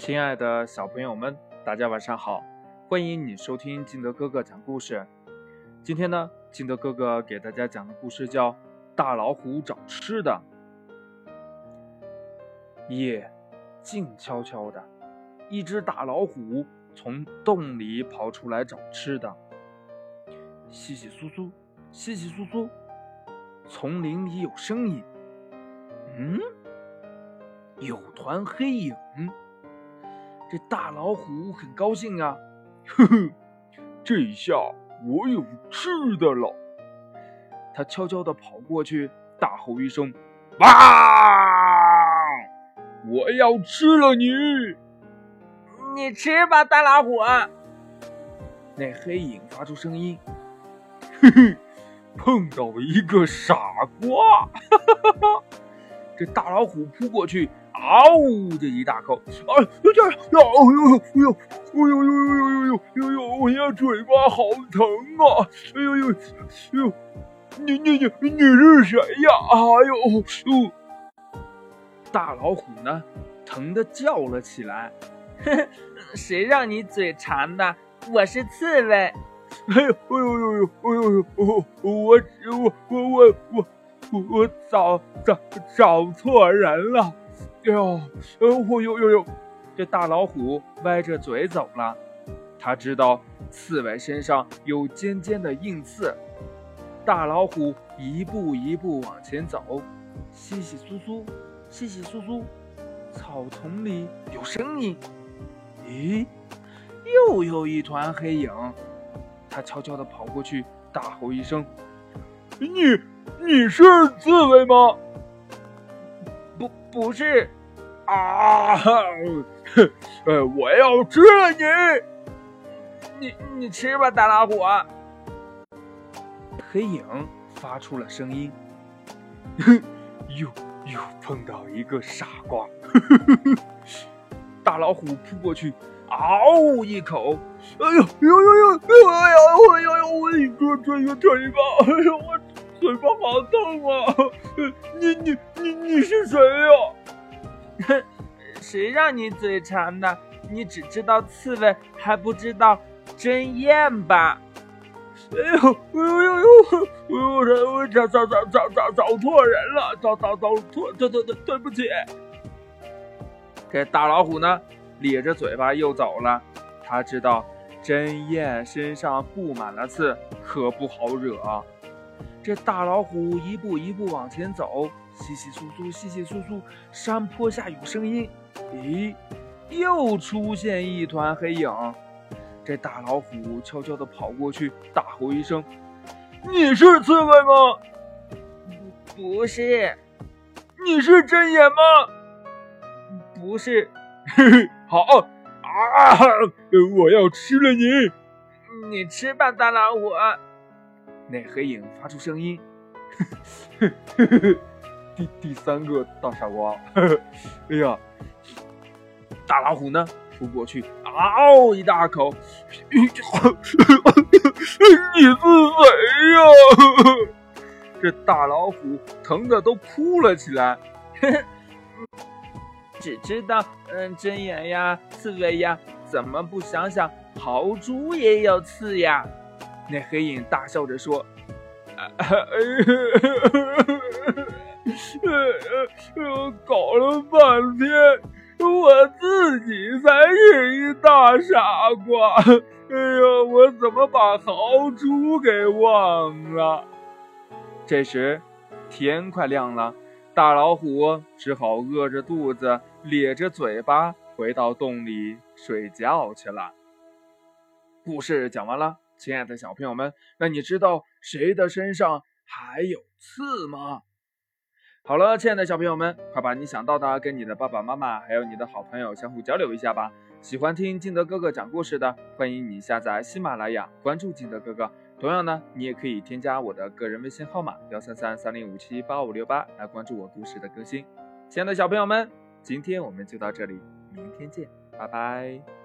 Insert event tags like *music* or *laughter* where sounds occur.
亲爱的小朋友们，大家晚上好！欢迎你收听金德哥哥讲故事。今天呢，金德哥哥给大家讲的故事叫《大老虎找吃的》。夜静悄悄的，一只大老虎从洞里跑出来找吃的。窸窸窣窣，窸窸窣窣，丛林里有声音。嗯，有团黑影。这大老虎很高兴啊，呵呵，这下我有吃的了。他悄悄地跑过去，大吼一声：“哇！我要吃了你！你吃吧，大老虎。”那黑影发出声音：“嘿嘿，碰到一个傻瓜！”哈哈哈！这大老虎扑过去。嗷呜！这一大口，哎，这，哎呦，哎呦，哎呦，哎呦，呦呦，呦呦，呦呦，呦，我呀，嘴巴好疼啊！哎呦呦，呦，你你你你是谁呀？哎呦，呦！大老虎呢，疼的叫了起来。谁让你嘴馋的？我是刺猬。哎呦，哎呦呦呦，哎呦呦，我我我我我我我找找找错人了。哟，哦呦呦呦！这大老虎歪着嘴走了。他知道刺猬身上有尖尖的硬刺。大老虎一步一步往前走，稀稀疏疏，稀稀疏疏。草丛里有声音。咦，又有一团黑影。他悄悄地跑过去，大吼一声：“你，你是刺猬吗？”不是，啊！呃，我要吃了你！你你吃吧，大老虎。黑影发出了声音，哼又又碰到一个傻瓜。大老虎扑过去，嗷呜一口，哎呦呦呦呦！哎呦哎呦呦！我一个这个嘴巴，哎呦我。嘴巴好痛啊！谁呀？哼 *laughs* 谁让你嘴馋的？你只知道刺猬，还不知道针燕吧？哎呦哎呦呦呦！我我找找找找找找错人了，找找找错，对对对，对不起。这大老虎呢，咧着嘴巴又走了。他知道针燕身上布满了刺，可不好惹。这大老虎一步一步往前走，窸窸窣窣，窸窸窣窣。山坡下有声音，咦，又出现一团黑影。这大老虎悄悄地跑过去，大吼一声：“你是刺猬吗？”“不是。”“你是针眼吗？”“不是。”“嘿嘿，好啊，我要吃了你！”“你吃吧，大老虎。”那黑影发出声音，*laughs* 第第三个大傻瓜，*laughs* 哎呀，大老虎呢？扑过去，嗷一大口，你是谁呀？*laughs* 这大老虎疼的都哭了起来，*laughs* 只知道嗯针眼呀，刺猬呀，怎么不想想豪猪也有刺呀？那黑影大笑着说：“搞了半天，我自己才是一大傻瓜。哎呀，我怎么把豪猪给忘了？”这时天快亮了，大老虎只好饿着肚子，咧着嘴巴回到洞里睡觉去了。故事讲完了。亲爱的小朋友们，那你知道谁的身上还有刺吗？好了，亲爱的小朋友们，快把你想到的跟你的爸爸妈妈还有你的好朋友相互交流一下吧。喜欢听金德哥哥讲故事的，欢迎你下载喜马拉雅，关注金德哥哥。同样呢，你也可以添加我的个人微信号码幺三三三零五七八五六八来关注我故事的更新。亲爱的小朋友们，今天我们就到这里，明天见，拜拜。